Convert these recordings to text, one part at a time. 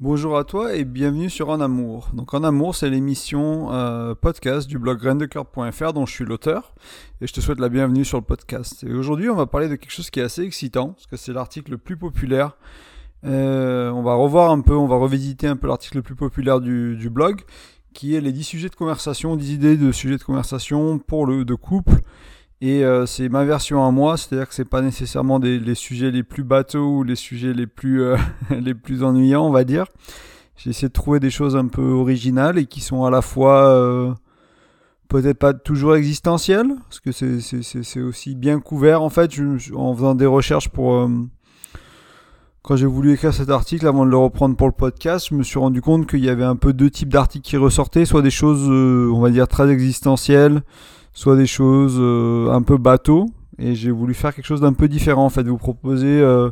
Bonjour à toi et bienvenue sur En Amour. Donc En Amour, c'est l'émission euh, podcast du blog graindecoeur.fr dont je suis l'auteur et je te souhaite la bienvenue sur le podcast. Et aujourd'hui, on va parler de quelque chose qui est assez excitant parce que c'est l'article le plus populaire. Euh, on va revoir un peu, on va revisiter un peu l'article le plus populaire du, blog qui est les 10 sujets de conversation, 10 idées de sujets de conversation pour le de couple et euh, c'est ma version à moi, c'est-à-dire que c'est pas nécessairement les sujets les plus bateaux ou les sujets les plus, euh, les plus ennuyants, on va dire. J'ai essayé de trouver des choses un peu originales et qui sont à la fois euh, peut-être pas toujours existentielles, parce que c'est aussi bien couvert en fait. En faisant des recherches pour quand j'ai voulu écrire cet article, avant de le reprendre pour le podcast, je me suis rendu compte qu'il y avait un peu deux types d'articles qui ressortaient, soit des choses, on va dire, très existentielles, soit des choses euh, un peu bateau. Et j'ai voulu faire quelque chose d'un peu différent, en fait, vous proposer euh,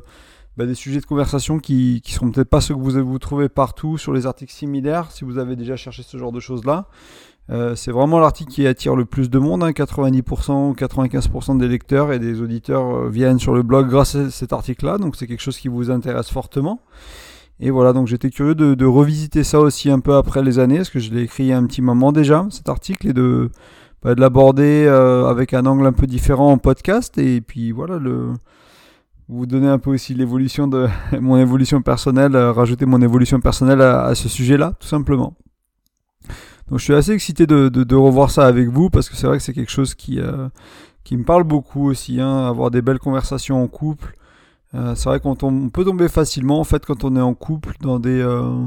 bah, des sujets de conversation qui, qui seront peut-être pas ceux que vous, vous trouvez partout sur les articles similaires, si vous avez déjà cherché ce genre de choses-là. Euh, c'est vraiment l'article qui attire le plus de monde. Hein. 90% ou 95% des lecteurs et des auditeurs viennent sur le blog grâce à cet article-là. Donc c'est quelque chose qui vous intéresse fortement. Et voilà, donc j'étais curieux de, de, revisiter ça aussi un peu après les années, parce que je l'ai écrit il y a un petit moment déjà, cet article, et de, bah, de l'aborder euh, avec un angle un peu différent en podcast. Et puis voilà, le, vous donner un peu aussi l'évolution de mon évolution personnelle, euh, rajouter mon évolution personnelle à, ce sujet-là, tout simplement. Donc je suis assez excité de, de, de revoir ça avec vous parce que c'est vrai que c'est quelque chose qui, euh, qui me parle beaucoup aussi, hein, avoir des belles conversations en couple. Euh, c'est vrai qu'on on peut tomber facilement en fait quand on est en couple dans des euh,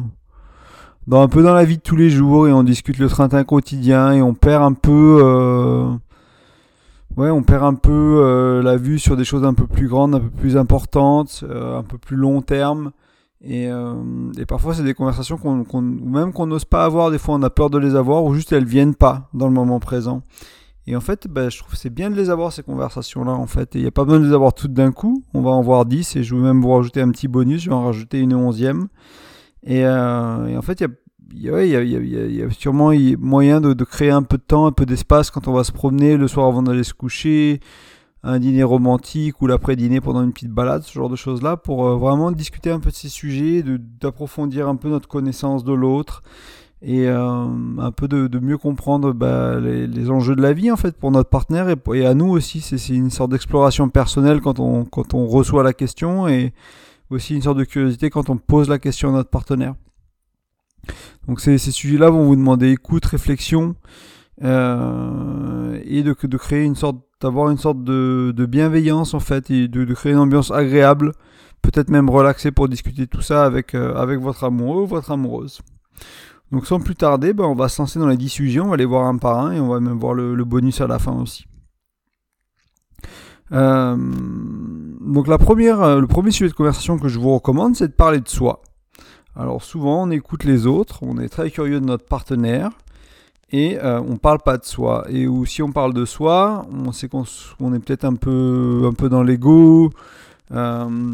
dans un peu dans la vie de tous les jours et on discute le train quotidien et on perd un peu euh, ouais on perd un peu euh, la vue sur des choses un peu plus grandes un peu plus importantes euh, un peu plus long terme et, euh, et, parfois, c'est des conversations qu'on, ou même qu'on n'ose pas avoir. Des fois, on a peur de les avoir ou juste elles viennent pas dans le moment présent. Et en fait, bah, je trouve c'est bien de les avoir, ces conversations-là, en fait. Et il n'y a pas besoin de les avoir toutes d'un coup. On va en voir 10 et je vais même vous rajouter un petit bonus. Je vais en rajouter une onzième. Et, euh, et en fait, il y a sûrement moyen de, créer un peu de temps, un peu d'espace quand on va se promener le soir avant d'aller se coucher, un dîner romantique ou l'après-dîner pendant une petite balade, ce genre de choses-là, pour euh, vraiment discuter un peu de ces sujets, d'approfondir un peu notre connaissance de l'autre et euh, un peu de, mieux comprendre bah, les, les, enjeux de la vie en fait pour notre partenaire et, et à nous aussi. C'est une sorte d'exploration personnelle quand on, quand on reçoit la question et aussi une sorte de curiosité quand on pose la question à notre partenaire. Donc ces, sujets-là vont vous demander écoute, réflexion euh, et de, créer une sorte d'avoir une sorte de, bienveillance en fait et de, créer une ambiance agréable, peut-être même relaxée pour discuter tout ça avec, euh, avec votre amoureux ou votre amoureuse. Donc sans plus tarder, ben, on va se lancer dans les 10 sujets, on va les voir un par un et on va même voir le, le bonus à la fin aussi. Euh, donc la première, euh, le premier sujet de conversation que je vous recommande, c'est de parler de soi. Alors souvent on écoute les autres, on est très curieux de notre partenaire, et euh, on parle pas de soi. Et ou si on parle de soi, on sait qu'on on est peut-être un peu, un peu dans l'ego. Euh,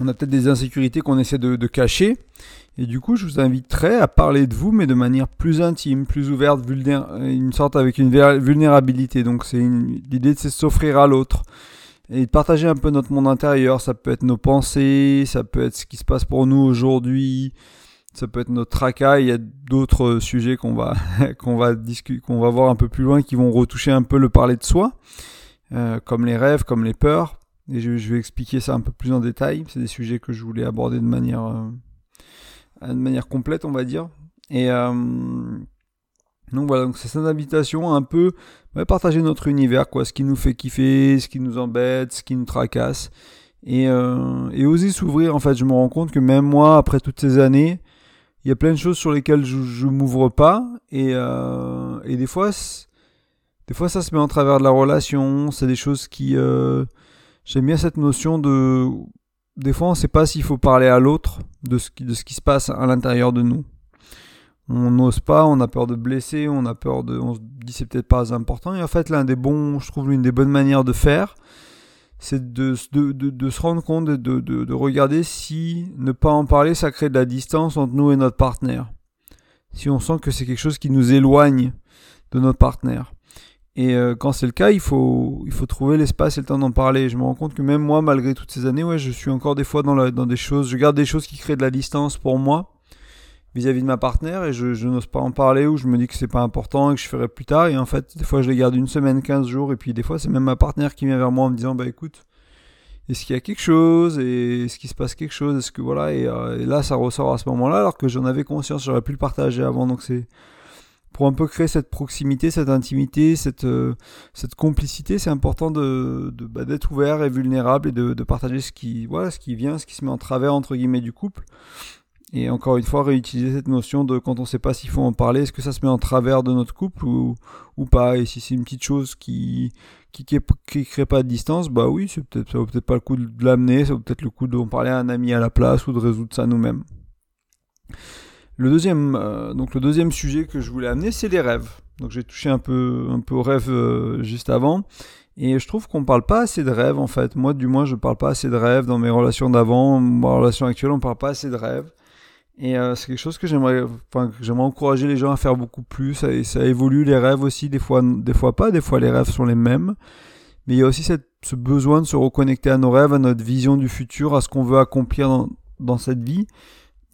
on a peut-être des insécurités qu'on essaie de, cacher. Et du coup, je vous inviterai à parler de vous, mais de manière plus intime, plus ouverte, une sorte avec une vulnérabilité. Donc, c'est l'idée de s'offrir à l'autre et de partager un peu notre monde intérieur. Ça peut être nos pensées, ça peut être ce qui se passe pour nous aujourd'hui, ça peut être notre tracas. Il y a d'autres sujets qu'on va qu'on va discuter, qu'on va voir un peu plus loin, qui vont retoucher un peu le parler de soi, euh, comme les rêves, comme les peurs. Et je, vais expliquer ça un peu plus en détail. C'est des sujets que je voulais aborder de manière euh, de manière complète, on va dire. Et euh, donc voilà, donc c'est cette invitation un peu ouais, partager notre univers, quoi, ce qui nous fait kiffer, ce qui nous embête, ce qui nous tracasse. Et, euh, et oser s'ouvrir, en fait, je me rends compte que même moi, après toutes ces années, il y a plein de choses sur lesquelles je, je m'ouvre pas. Et, euh, et des fois des fois ça se met en travers de la relation. C'est des choses qui euh, j'aime bien cette notion de des fois on sait pas s'il faut parler à l'autre de ce qui de ce qui se passe à l'intérieur de nous on n'ose pas on a peur de blesser on a peur de on se dit c'est peut-être pas important et en fait l'un des bons je trouve l'une des bonnes manières de faire c'est de, de, de, se rendre compte, de, de, de regarder si ne pas en parler, ça crée de la distance entre nous et notre partenaire. Si on sent que c'est quelque chose qui nous éloigne de notre partenaire. Et euh, quand c'est le cas, il faut, il faut trouver l'espace et le temps d'en parler. Je me rends compte que même moi, malgré toutes ces années, ouais, je suis encore des fois dans, la, dans des choses, je garde des choses qui créent de la distance pour moi vis-à-vis de ma partenaire et je, n'ose pas en parler ou je me dis que c'est pas important et que je ferai plus tard. Et en fait, des fois, je les garde une semaine, 15 jours et puis des fois, c'est même ma partenaire qui vient vers moi en me disant, bah écoute, est-ce qu'il y a quelque chose et est-ce qu'il se passe quelque chose? Est-ce que voilà et, euh, là ça ressort à ce moment-là alors que j'en avais conscience, j'aurais pu le partager avant. Donc c'est pour un peu créer cette proximité, cette intimité, cette, euh, cette complicité, c'est important de bah, d'être ouvert et vulnérable et de, de, partager ce qui, voilà, ce qui vient, ce qui se met en travers entre guillemets du couple. Et encore une fois, réutiliser cette notion de quand on ne sait pas s'il faut en parler, est-ce que ça se met en travers de notre couple ou, pas? Et si c'est une petite chose qui qui, qui, crée pas de distance, bah oui, c'est peut-être ça vaut peut-être pas le coup de l'amener, ça vaut peut-être le coup d'en parler à un ami à la place ou de résoudre ça nous-mêmes. Le deuxième, euh, donc le deuxième sujet que je voulais amener, c'est les rêves. Donc j'ai touché un peu, un peu aux rêves euh, juste avant. Et je trouve qu'on parle pas assez de rêves en fait. Moi, du moins, je parle pas assez de rêves dans mes relations d'avant. Ma relation actuelle, on parle pas assez de rêves. Et euh, c'est quelque chose que j'aimerais, j'aimerais encourager les gens à faire beaucoup plus. Ça, ça évolue les rêves aussi, des fois, des fois pas. Des fois, les rêves sont les mêmes. Mais il y a aussi cette, ce besoin de se reconnecter à nos rêves, à notre vision du futur, à ce qu'on veut accomplir dans, dans cette vie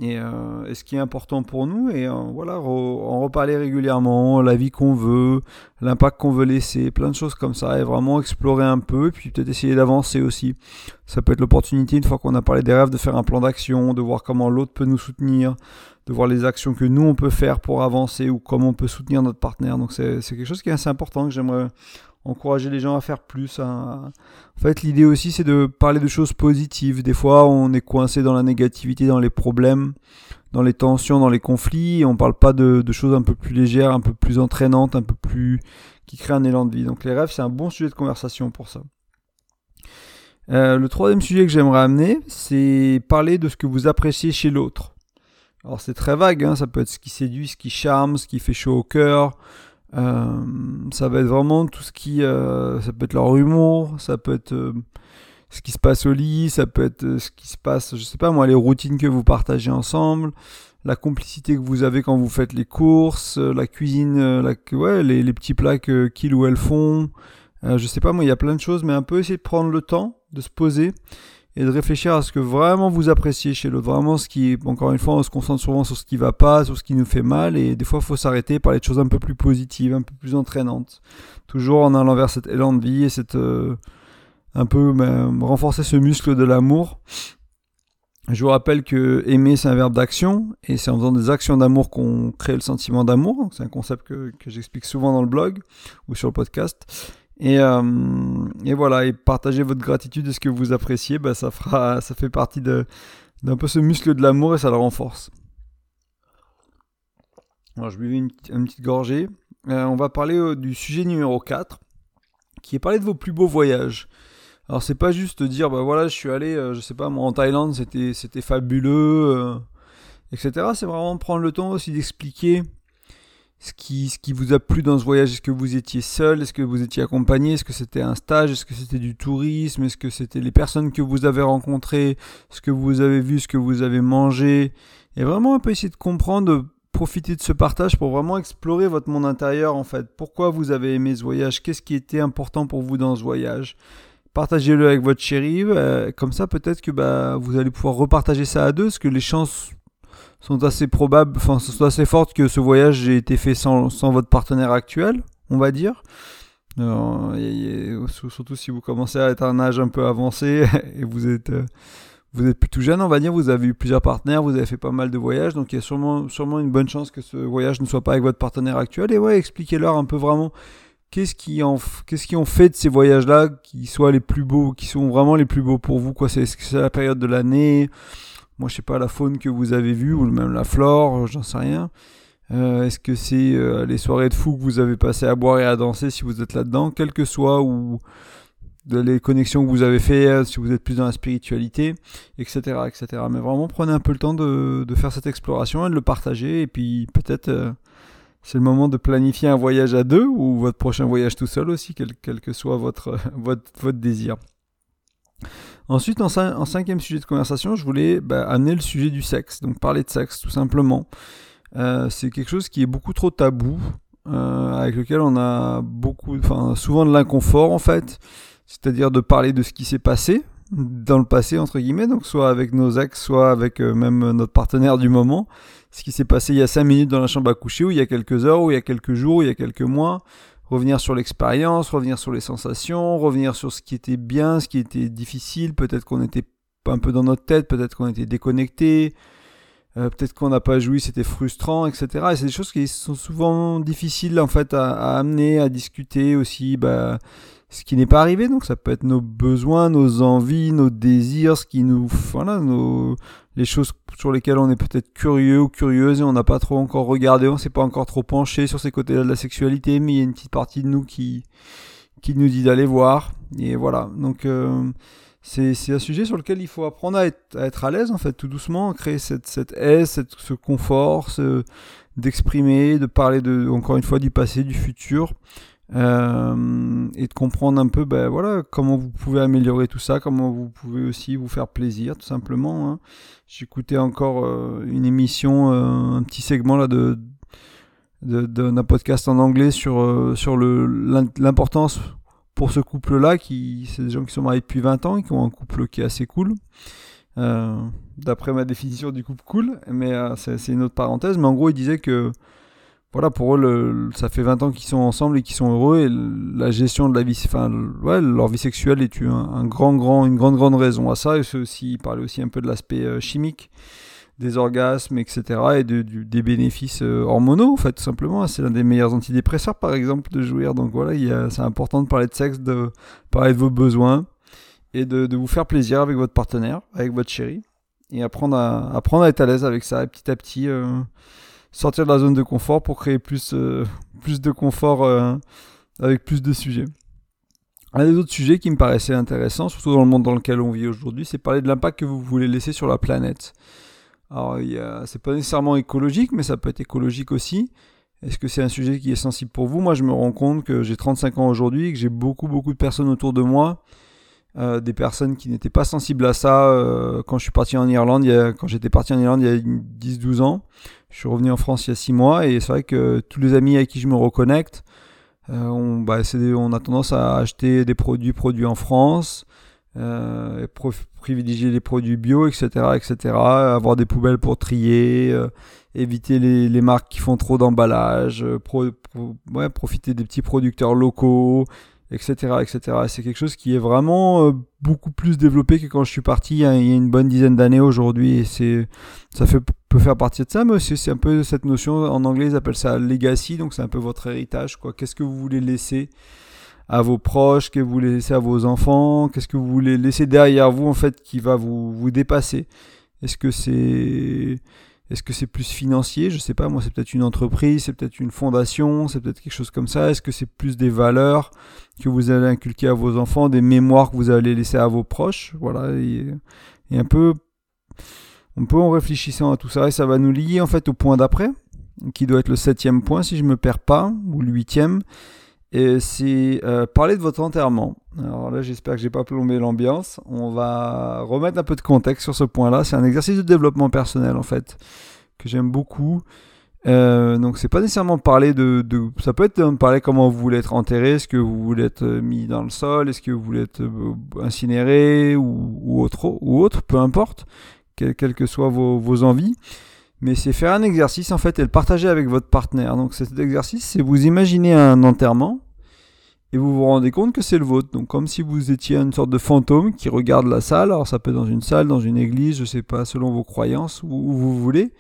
et, euh, ce qui est important pour nous et euh, voilà en reparler régulièrement la vie qu'on veut l'impact qu'on veut laisser plein de choses comme ça et vraiment explorer un peu et puis peut-être essayer d'avancer aussi. Ça peut être l'opportunité une fois qu'on a parlé des rêves de faire un plan d'action de voir comment l'autre peut nous soutenir de voir les actions que nous on peut faire pour avancer ou comment on peut soutenir notre partenaire. Donc c'est quelque chose qui est assez important que j'aimerais encourager les gens à faire plus. En fait, l'idée aussi, c'est de parler de choses positives. Des fois, on est coincé dans la négativité, dans les problèmes, dans les tensions, dans les conflits. Et on parle pas de, choses un peu plus légères, un peu plus entraînantes, un peu plus qui créent un élan de vie. Donc les rêves, c'est un bon sujet de conversation pour ça. Euh, le troisième sujet que j'aimerais amener, c'est parler de ce que vous appréciez chez l'autre. Alors c'est très vague, hein, ça peut être ce qui séduit, ce qui charme, ce qui fait chaud au cœur, ça va être vraiment tout ce qui, euh, ça peut être leur humour, ça peut être euh, ce qui se passe au lit, ça peut être ce qui se passe, je sais pas moi, les routines que vous partagez ensemble, la complicité que vous avez quand vous faites les courses, la cuisine, les, petits plats qu'ils ou elles font. je sais pas moi, il y a plein de choses, mais un peu essayer de prendre le temps de se poser et de réfléchir à ce que vraiment vous appréciez chez l'autre. Vraiment ce qui, encore une fois, on se concentre souvent sur ce qui va pas, sur ce qui nous fait mal, et des fois il faut s'arrêter, parler de choses un peu plus positives, un peu plus entraînantes. Toujours en allant vers cet élan de vie et cette, euh, un peu ben, renforcer ce muscle de l'amour. Je vous rappelle que aimer c'est un verbe d'action, et c'est en faisant des actions d'amour qu'on crée le sentiment d'amour. C'est un concept que, que j'explique souvent dans le blog ou sur le podcast. Et, euh, et, voilà, et partager votre gratitude et ce que vous appréciez, bah, ça, fera, ça fait partie d'un peu ce muscle de l'amour et ça le renforce. Alors, je buvais une, une petite gorgée. Euh, on va parler euh, du sujet numéro 4, qui est parler de vos plus beaux voyages. Alors, c'est pas juste dire, bah voilà, je suis allé, je sais pas, moi en Thaïlande, c'était fabuleux, etc. C'est vraiment prendre le temps aussi d'expliquer ce qui, ce qui vous a plu dans ce voyage? Est-ce que vous étiez seul? Est-ce que vous étiez accompagné? Est-ce que c'était un stage? Est-ce que c'était du tourisme? Est-ce que c'était les personnes que vous avez rencontrées? Ce que vous avez vu Ce que vous avez mangé? Et vraiment un peu essayer de comprendre, de profiter de ce partage pour vraiment explorer votre monde intérieur en fait. Pourquoi vous avez aimé ce voyage? Qu'est-ce qui était important pour vous dans ce voyage? Partagez-le avec votre chérie, euh, comme ça peut-être que bah, vous allez pouvoir repartager ça à deux, parce que les chances sont assez probables, enfin, sont assez fortes que ce voyage ait été fait sans, sans votre partenaire actuel, on va dire. Euh, surtout si vous commencez à être un âge un peu avancé et vous êtes, euh, vous êtes plutôt jeune, on va dire, vous avez eu plusieurs partenaires, vous avez fait pas mal de voyages, donc il y a sûrement, sûrement une bonne chance que ce voyage ne soit pas avec votre partenaire actuel. Et ouais, expliquez-leur un peu vraiment qu'est-ce qui en qu'est-ce qui ont fait de ces voyages là qui soient les plus beaux qui sont vraiment les plus beaux pour vous quoi c'est c'est la période de l'année? Moi, je sais pas la faune que vous avez vue ou même la flore, j'en sais rien. Euh, est-ce que c'est euh, les soirées de fou que vous avez passé à boire et à danser si vous êtes là-dedans, quel que soit, ou les connexions que vous avez fait, euh, si vous êtes plus dans la spiritualité, etc., etc. Mais vraiment, prenez un peu le temps de, faire cette exploration et de le partager, et puis peut-être c'est le moment de planifier un voyage à deux ou votre prochain voyage tout seul aussi, quel, quel que soit votre, votre, votre désir. Ensuite, en, cinquième sujet de conversation, je voulais bah, amener le sujet du sexe, donc parler de sexe tout simplement. Euh, c'est quelque chose qui est beaucoup trop tabou. avec lequel on a beaucoup, souvent de l'inconfort en fait, c'est-à-dire de parler de ce qui s'est passé dans le passé entre guillemets, donc soit avec nos ex, soit avec même notre partenaire du moment, ce qui s'est passé il y a cinq minutes dans la chambre à coucher, ou il y a quelques heures, ou il y a quelques jours, ou il y a quelques mois, revenir sur l'expérience, revenir sur les sensations, revenir sur ce qui était bien, ce qui était difficile, peut-être qu'on était un peu dans notre tête, peut-être qu'on était déconnecté, euh, peut-être qu'on n'a pas joui, c'était frustrant, etc. Et c'est des choses qui sont souvent difficiles en fait à, amener, à discuter aussi. Bah, ce qui n'est pas arrivé, donc ça peut être nos besoins, nos envies, nos désirs, ce qui nous, voilà, nos, les choses sur lesquelles on est peut-être curieux ou curieuse et on n'a pas trop encore regardé, on s'est pas encore trop penché sur ces côtés-là de la sexualité, mais il y a une petite partie de nous qui, qui nous dit d'aller voir. Et voilà, donc euh, c'est, un sujet sur lequel il faut apprendre à être à, être à l'aise en fait, tout doucement, créer cette, cette aise, ce confort, d'exprimer, de parler de, encore une fois du passé, du futur. Euh, et de comprendre un peu ben, voilà, comment vous pouvez améliorer tout ça, comment vous pouvez aussi vous faire plaisir tout simplement. Hein. J'écoutais encore euh, une émission, euh, un petit segment là de d'un podcast en anglais sur, sur l'importance pour ce couple-là, qui c'est des gens qui sont mariés depuis 20 ans et qui ont un couple qui est assez cool. D'après ma définition du couple cool, mais c'est une autre parenthèse. Mais en gros, il disait que voilà, pour eux, ça fait 20 ans qu'ils sont ensemble et qu'ils sont heureux. Et la gestion de la vie, enfin, ouais, leur vie sexuelle est un, grand, grand, une grande, grande raison à ça. Et aussi, il parlait aussi un peu de l'aspect euh, chimique des orgasmes, etc. et de, des bénéfices euh, hormonaux, en fait, tout simplement. C'est l'un des meilleurs antidépresseurs, par exemple, de jouir. Donc voilà, c'est important de parler de sexe, de parler de vos besoins et de, vous faire plaisir avec votre partenaire, avec votre chérie. Et apprendre à, apprendre à être à l'aise avec ça, et petit à petit. Euh, sortir de la zone de confort pour créer plus, euh, plus de confort euh, avec plus de sujets. Un des autres sujets qui me paraissait intéressant, surtout dans le monde dans lequel on vit aujourd'hui, c'est parler de l'impact que vous voulez laisser sur la planète. Alors, c'est pas nécessairement écologique, mais ça peut être écologique aussi. Est-ce que c'est un sujet qui est sensible pour vous? Moi, je me rends compte que j'ai 35 ans aujourd'hui que j'ai beaucoup, beaucoup de personnes autour de moi euh, des personnes qui n'étaient pas sensibles à ça euh, quand je suis parti en Irlande, quand j'étais parti en Irlande il y a 10-12 ans. Je suis revenu en France il y a 6 mois et c'est vrai que tous les amis avec qui je me reconnecte, euh, on, bah, on, a tendance à acheter des produits produits en France, privilégier les produits bio, etc., etc., avoir des poubelles pour trier, éviter les, marques qui font trop d'emballage, profiter des petits producteurs locaux, etc. etc. C'est quelque chose qui est vraiment euh, beaucoup plus développé que quand je suis parti il y a, une bonne dizaine d'années aujourd'hui. Ça peut faire partie de ça, mais c'est un peu cette notion, en anglais ils appellent ça legacy, donc c'est un peu votre héritage. Qu'est-ce que vous voulez laisser à vos proches, que vous laisser à vos enfants, qu'est-ce que vous voulez laisser derrière vous en fait qui va vous, vous dépasser? Est-ce que c'est est-ce que c'est plus financier? Je sais pas, moi c'est peut-être une entreprise, c'est peut-être une fondation, c'est peut-être quelque chose comme ça. Est-ce que c'est plus des valeurs que vous allez inculquer à vos enfants, des mémoires que vous allez laisser à vos proches? Voilà, et, un peu, on peut en réfléchissant à tout ça, et ça va nous lier en fait au point d'après, qui doit être le septième point si je me perds pas, ou le huitième et c'est euh, parler de votre enterrement. Alors là, j'espère que j'ai pas plombé l'ambiance. On va remettre un peu de contexte sur ce point-là. C'est un exercice de développement personnel en fait que j'aime beaucoup. Euh, donc c'est pas nécessairement parler de, ça peut être parler comment vous voulez être enterré, est-ce que vous voulez être mis dans le sol, est-ce que vous voulez être euh, incinéré ou, ou autre ou autre, peu importe, quelles que soient vos, vos envies mais c'est faire un exercice en fait et le partager avec votre partenaire. Donc cet exercice, c'est vous imaginez un enterrement et vous vous rendez compte que c'est le vôtre. Donc comme si vous étiez une sorte de fantôme qui regarde la salle. Alors ça peut être dans une salle, dans une église, je sais pas, selon vos croyances, où, vous voulez.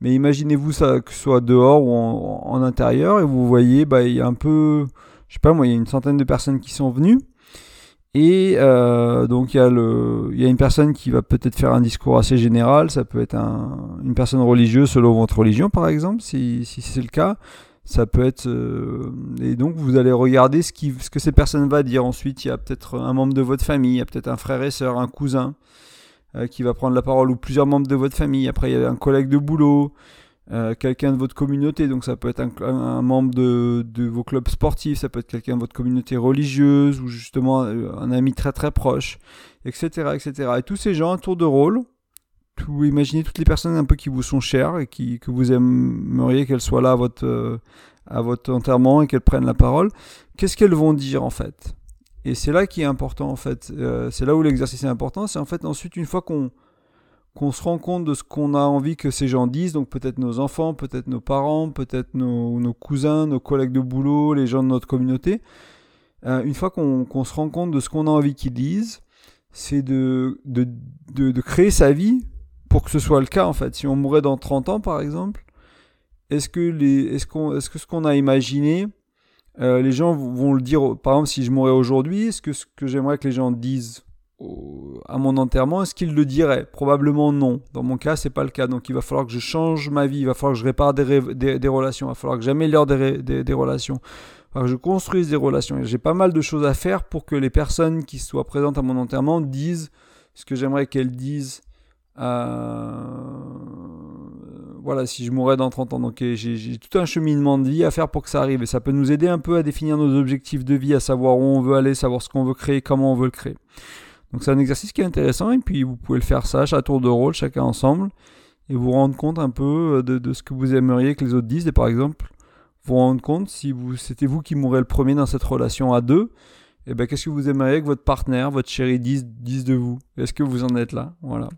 Mais imaginez-vous ça que ce soit dehors ou en, intérieur et vous voyez, bah il y a un peu, je sais pas moi, il y a une centaine de personnes qui sont venues. Et euh, donc il y, a le, il y a une personne qui va peut-être faire un discours assez général, ça peut être un, une personne religieuse selon votre religion par exemple, si, si c'est le cas. Ça peut être... Euh, et donc vous allez regarder ce, qui, ce que ces personnes va dire. Ensuite il y a peut-être un membre de votre famille, il y a peut-être un frère et sœur, un cousin euh, qui va prendre la parole ou plusieurs membres de votre famille. Après il y a un collègue de boulot, euh, quelqu'un de votre communauté, donc ça peut être un, membre de, vos clubs sportifs, ça peut être quelqu'un de votre communauté religieuse ou justement euh, un ami très très proche, etc., etc. Et tous ces gens, un tour de rôle, tout, imaginez toutes les personnes un peu qui vous sont chères et qui, que vous aimeriez qu'elles soient là à votre, euh, à votre enterrement et qu'elles prennent la parole, qu'est-ce qu'elles vont dire en fait? Et c'est là qui est important en fait. C'est là où l'exercice est important. C'est en fait ensuite une fois qu'on qu'on se rend compte de ce qu'on a envie que ces gens disent, donc peut-être nos enfants, peut-être nos parents, peut-être nos, cousins, nos collègues de boulot, les gens de notre communauté, euh, une fois qu'on se rend compte de ce qu'on a envie qu'ils disent, c'est de, de, de, créer sa vie pour que ce soit le cas en fait. Si on mourait dans 30 ans par exemple, est-ce que, les, est-ce qu'on, est-ce que ce qu'on a imaginé, euh, les gens vont le dire, par exemple si je mourais aujourd'hui, est-ce que ce que j'aimerais que les gens disent à mon enterrement, est-ce qu'il le dirait? Probablement non. Dans mon cas, c'est pas le cas. Donc il va falloir que je change ma vie, il va falloir que je répare des, relations, il va falloir que j'améliore des, relations, il va falloir que je construise des relations. J'ai pas mal de choses à faire pour que les personnes qui soient présentes à mon enterrement disent ce que j'aimerais qu'elles disent. Euh, voilà, si je mourrais dans 30 ans. Donc j'ai tout un cheminement de vie à faire pour que ça arrive. Et ça peut nous aider un peu à définir nos objectifs de vie, à savoir où on veut aller, savoir ce qu'on veut créer, comment on veut le créer. Donc c'est un exercice qui est intéressant et puis vous pouvez le faire ça à tour de rôle, chacun ensemble, et vous rendre compte un peu euh, de, ce que vous aimeriez que les autres disent. Et par exemple, vous rendre compte si c'était vous qui mourrez le premier dans cette relation à deux, et eh ben qu'est-ce que vous aimeriez que votre partenaire, votre chéri dise, dise de vous? Est-ce que vous en êtes là? Voilà.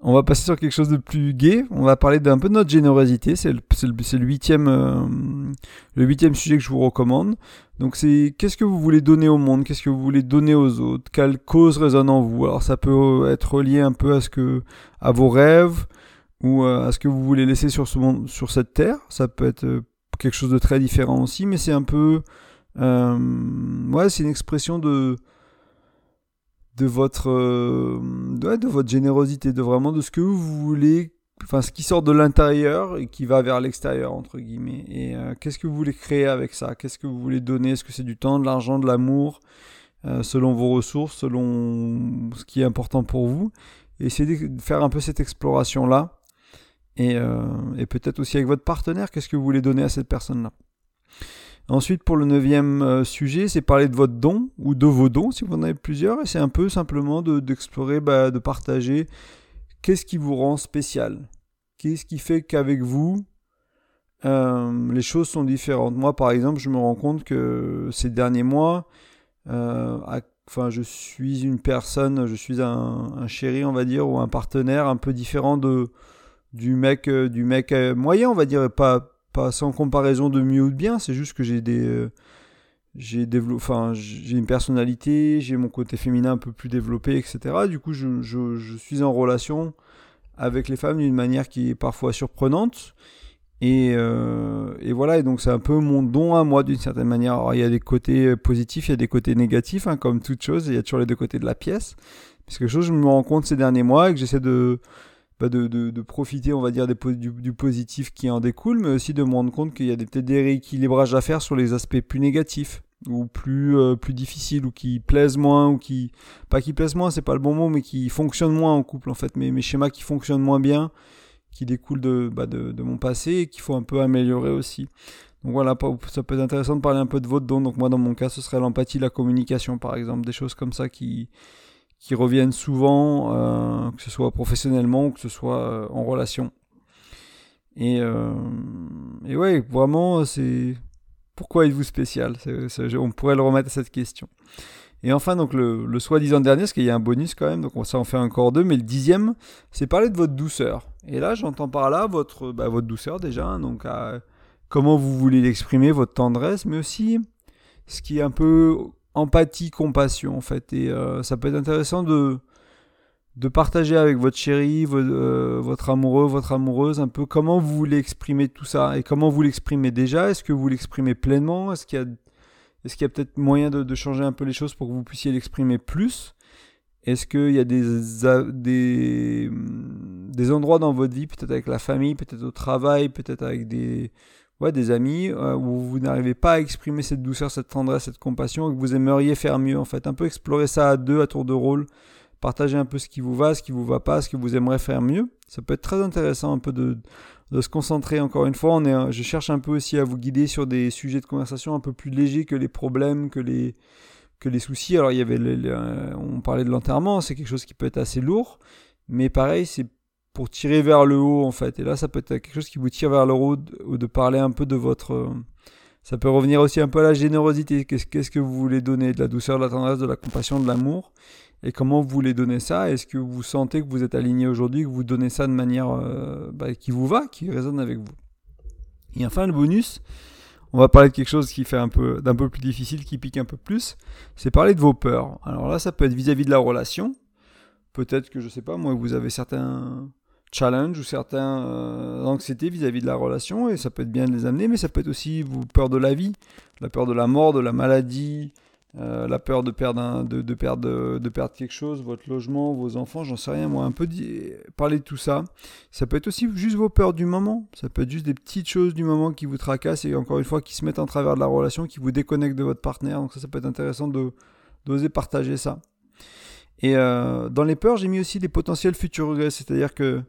On va passer sur quelque chose de plus gai. On va parler d'un peu de notre générosité. C'est le, huitième, euh, le huitième sujet que je vous recommande. Donc c'est qu'est-ce que vous voulez donner au monde, qu'est-ce que vous voulez donner aux autres, quelle cause résonne en vous? Alors ça peut être lié un peu à ce que, à vos rêves ou euh, à ce que vous voulez laisser sur ce monde, sur cette terre. Ça peut être euh, quelque chose de très différent aussi, mais c'est un peu, euh, ouais, c'est une expression de de votre euh, de votre générosité, de vraiment de ce que vous voulez, enfin ce qui sort de l'intérieur et qui va vers l'extérieur entre guillemets. Et euh, qu'est-ce que vous voulez créer avec ça? Qu'est-ce que vous voulez donner? Est-ce que c'est du temps, de l'argent, de l'amour, euh, selon vos ressources, selon ce qui est important pour vous? Essayez de faire un peu cette exploration là. Et, et peut-être aussi avec votre partenaire, qu'est-ce que vous voulez donner à cette personne-là? Ensuite, pour le neuvième euh, sujet, c'est parler de votre don ou de vos dons si vous en avez plusieurs. Et c'est un peu simplement d'explorer, bah, de partager qu'est-ce qui vous rend spécial. Qu'est-ce qui fait qu'avec vous, euh, les choses sont différentes. Moi, par exemple, je me rends compte que ces derniers mois, euh, enfin, je suis une personne, je suis un, chéri, on va dire, ou un partenaire un peu différent de du mec, du mec moyen, on va dire, pas pas sans comparaison de mieux ou de bien, c'est juste que j'ai des euh, j'ai développé enfin une personnalité, j'ai mon côté féminin un peu plus développé, etc. Du coup, je, je, je suis en relation avec les femmes d'une manière qui est parfois surprenante. Et, euh, et, voilà, et donc c'est un peu mon don à moi d'une certaine manière. Alors, il y a des côtés positifs, il y a des côtés négatifs, hein, comme toute chose, il y a toujours les deux côtés de la pièce. C'est quelque chose que je me rends compte ces derniers mois et que j'essaie de, de, de, profiter, on va dire, du, positif qui en découle, mais aussi de me rendre compte qu'il y a peut-être des rééquilibrages à faire sur les aspects plus négatifs ou plus euh, plus difficiles ou qui plaisent moins ou qui pas qui plaisent moins c'est pas le bon mot mais qui fonctionnent moins en couple en fait. Mais mes schémas qui fonctionnent moins bien qui découlent bah de, de, mon passé et qu'il faut un peu améliorer aussi. Donc voilà ça peut être intéressant de parler un peu de votre don. Donc moi dans mon cas ce serait l'empathie la communication par exemple des choses comme ça qui qui reviennent souvent, euh, que ce soit professionnellement ou que ce soit euh, en relation. Et, euh, et ouais, vraiment, c'est pourquoi êtes-vous spécial? On pourrait le remettre à cette question. Et enfin, donc le, le soi-disant dernier, parce qu'il y a un bonus quand même, donc ça en fait encore deux, mais le dixième, c'est parler de votre douceur. Et là, j'entends par là votre, bah, votre douceur déjà, hein, donc comment vous voulez l'exprimer, votre tendresse, mais aussi ce qui est un peu empathie, compassion en fait. Et euh, ça peut être intéressant de, de partager avec votre chérie, euh, votre amoureux, votre amoureuse, un peu comment vous voulez exprimer tout ça et comment vous l'exprimez déjà. Est-ce que vous l'exprimez pleinement? Est-ce qu'il y a, est-ce qu'il y a peut-être moyen de, changer un peu les choses pour que vous puissiez l'exprimer plus? Est-ce qu'il y a des, des, des endroits dans votre vie, peut-être avec la famille, peut-être au travail, peut-être avec des ouais, des amis euh, où vous n'arrivez pas à exprimer cette douceur, cette tendresse, cette compassion que vous aimeriez faire mieux en fait. Un peu explorer ça à deux à tour de rôle, partager un peu ce qui vous va, ce qui vous va pas, ce que vous aimeriez faire mieux. Ça peut être très intéressant un peu de, se concentrer encore une fois. On est, je cherche un peu aussi à vous guider sur des sujets de conversation un peu plus légers que les problèmes, que les, que les soucis. Alors il y avait, on parlait de l'enterrement, c'est quelque chose qui peut être assez lourd, mais pareil, c'est pour tirer vers le haut en fait. Et là, ça peut être quelque chose qui vous tire vers le haut ou de parler un peu de votre. Ça peut revenir aussi un peu à la générosité. Qu'est-ce que vous voulez donner? De la douceur, de la tendresse, de la compassion, de l'amour? Et comment vous voulez donner ça? Est-ce que vous sentez que vous êtes aligné aujourd'hui, que vous donnez ça de manière euh, bah, qui vous va, qui résonne avec vous? Et enfin, le bonus, on va parler de quelque chose qui fait un peu d'un peu plus difficile, qui pique un peu plus. C'est parler de vos peurs. Alors là, ça peut être vis-à-vis de la relation. Peut-être que je sais pas, moi, vous avez certains challenges ou certaines euh, anxiétés vis-à-vis de la relation et ça peut être bien de les amener, mais ça peut être aussi vous peur de la vie, la peur de la mort, de la maladie, euh, la peur de perdre, de, perdre, de perdre quelque chose, votre logement, vos enfants, j'en sais rien, moi, un peu parler de tout ça. Ça peut être aussi juste vos peurs du moment, ça peut être juste des petites choses du moment qui vous tracassent et encore une fois qui se mettent en travers de la relation, qui vous déconnectent de votre partenaire. Donc ça, ça peut être intéressant de d'oser partager ça. Et euh, dans les peurs, j'ai mis aussi des potentiels futurs regrets, c'est-à-dire que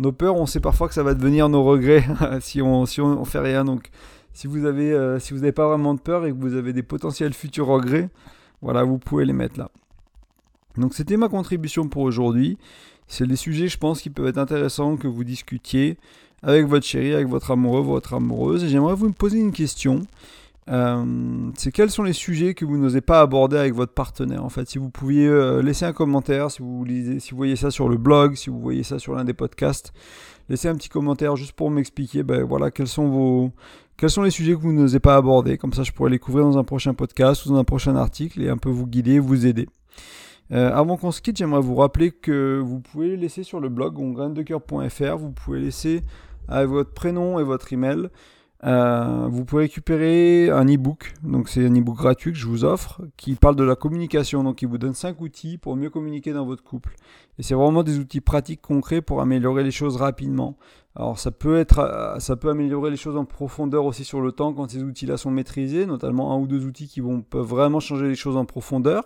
nos peurs, on sait parfois que ça va devenir nos regrets si on si fait rien. Donc si vous avez, euh, si n'avez pas vraiment de peur et que vous avez des potentiels futurs regrets, voilà, vous pouvez les mettre là. Donc c'était ma contribution pour aujourd'hui. C'est des sujets, je pense, qui peuvent être intéressants que vous discutiez avec votre chérie, avec votre amoureux, votre amoureuse. Et j'aimerais vous poser une question. Euh, c'est quels sont les sujets que vous n'osez pas aborder avec votre partenaire En fait, si vous pouviez euh, laisser un commentaire, si vous, voyez ça sur le blog, si vous voyez ça sur l'un des podcasts, laissez un petit commentaire juste pour m'expliquer ben, voilà, quels sont vos, quels sont les sujets que vous n'osez pas aborder. Comme ça, je pourrais les couvrir dans un prochain podcast ou dans un prochain article et un peu vous guider, vous aider. Euh, avant qu'on se quitte, j'aimerais vous rappeler que vous pouvez laisser sur le blog ongraindecoeur.fr, vous pouvez laisser avec votre prénom et votre email euh, vous pouvez récupérer un e-book, donc c'est un e-book gratuit que je vous offre, qui parle de la communication, donc il vous donne 5 outils pour mieux communiquer dans votre couple. Et c'est vraiment des outils pratiques, concrets pour améliorer les choses rapidement. Alors ça peut être, euh, ça peut améliorer les choses en profondeur aussi sur le temps quand ces outils-là sont maîtrisés, notamment un ou deux outils qui vont peuvent vraiment changer les choses en profondeur.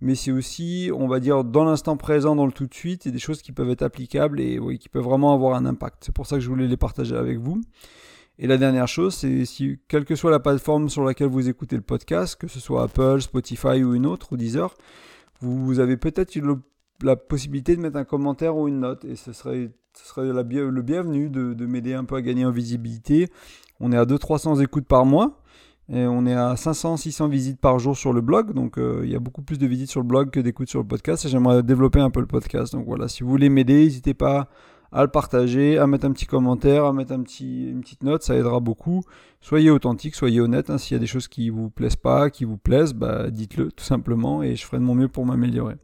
Mais c'est aussi, on va dire, dans l'instant présent, dans le tout de suite, des choses qui peuvent être applicables et qui peuvent vraiment avoir un impact. C'est pour ça que je voulais les partager avec vous. Et la dernière chose, c'est si, quelle que soit la plateforme sur laquelle vous écoutez le podcast, que ce soit Apple, Spotify ou une autre, ou Deezer, vous avez peut-être la possibilité de mettre un commentaire ou une note. Et ce serait, ce serait le bienvenu de, de m'aider un peu à gagner en visibilité. On est à 200-300 écoutes par mois. Et on est à 500-600 visites par jour sur le blog. Donc euh, il y a beaucoup plus de visites sur le blog que d'écoutes sur le podcast. Et j'aimerais développer un peu le podcast. Donc voilà, si vous voulez m'aider, n'hésitez pas à le partager, à mettre un petit commentaire, à mettre une petite note, ça aidera beaucoup. Soyez authentique, soyez honnête. Hein. S'il y a des choses qui vous plaisent pas, qui vous plaisent, bah, dites-le tout simplement et je ferai de mon mieux pour m'améliorer.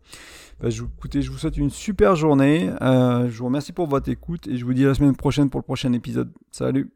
Bah, je, écoutez, je vous souhaite une super journée. Euh, je vous remercie pour votre écoute et je vous dis à la semaine prochaine pour le prochain épisode. Salut